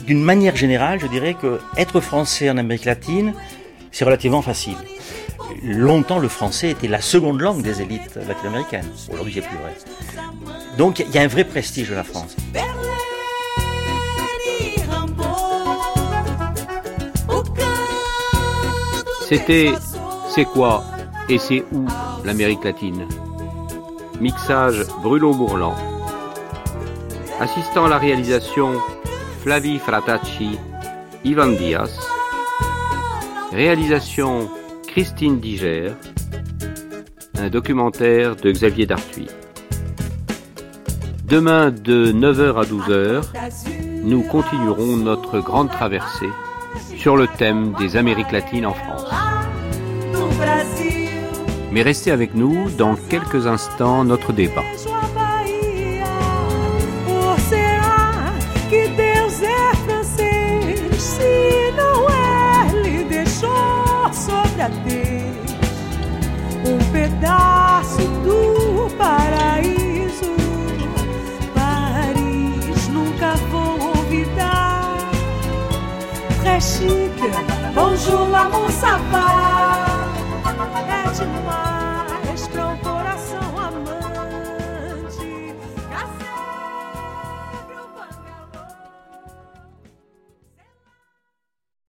d'une manière générale, je dirais que être français en Amérique latine, c'est relativement facile. Longtemps, le français était la seconde langue des élites latino-américaines. Aujourd'hui, c'est plus vrai. Donc, il y a un vrai prestige de la France. C'était C'est quoi et c'est où l'Amérique latine? Mixage Bruno Bourlan. Assistant à la réalisation Flavie Fratacci, Ivan Diaz. Réalisation Christine Diger. Un documentaire de Xavier Dartuy. Demain de 9h à 12h, nous continuerons notre grande traversée sur le thème des Amériques latines en France. Mais restez avec nous dans quelques instants notre débat. Olvidar. Très chic, bonjour, mon sapin.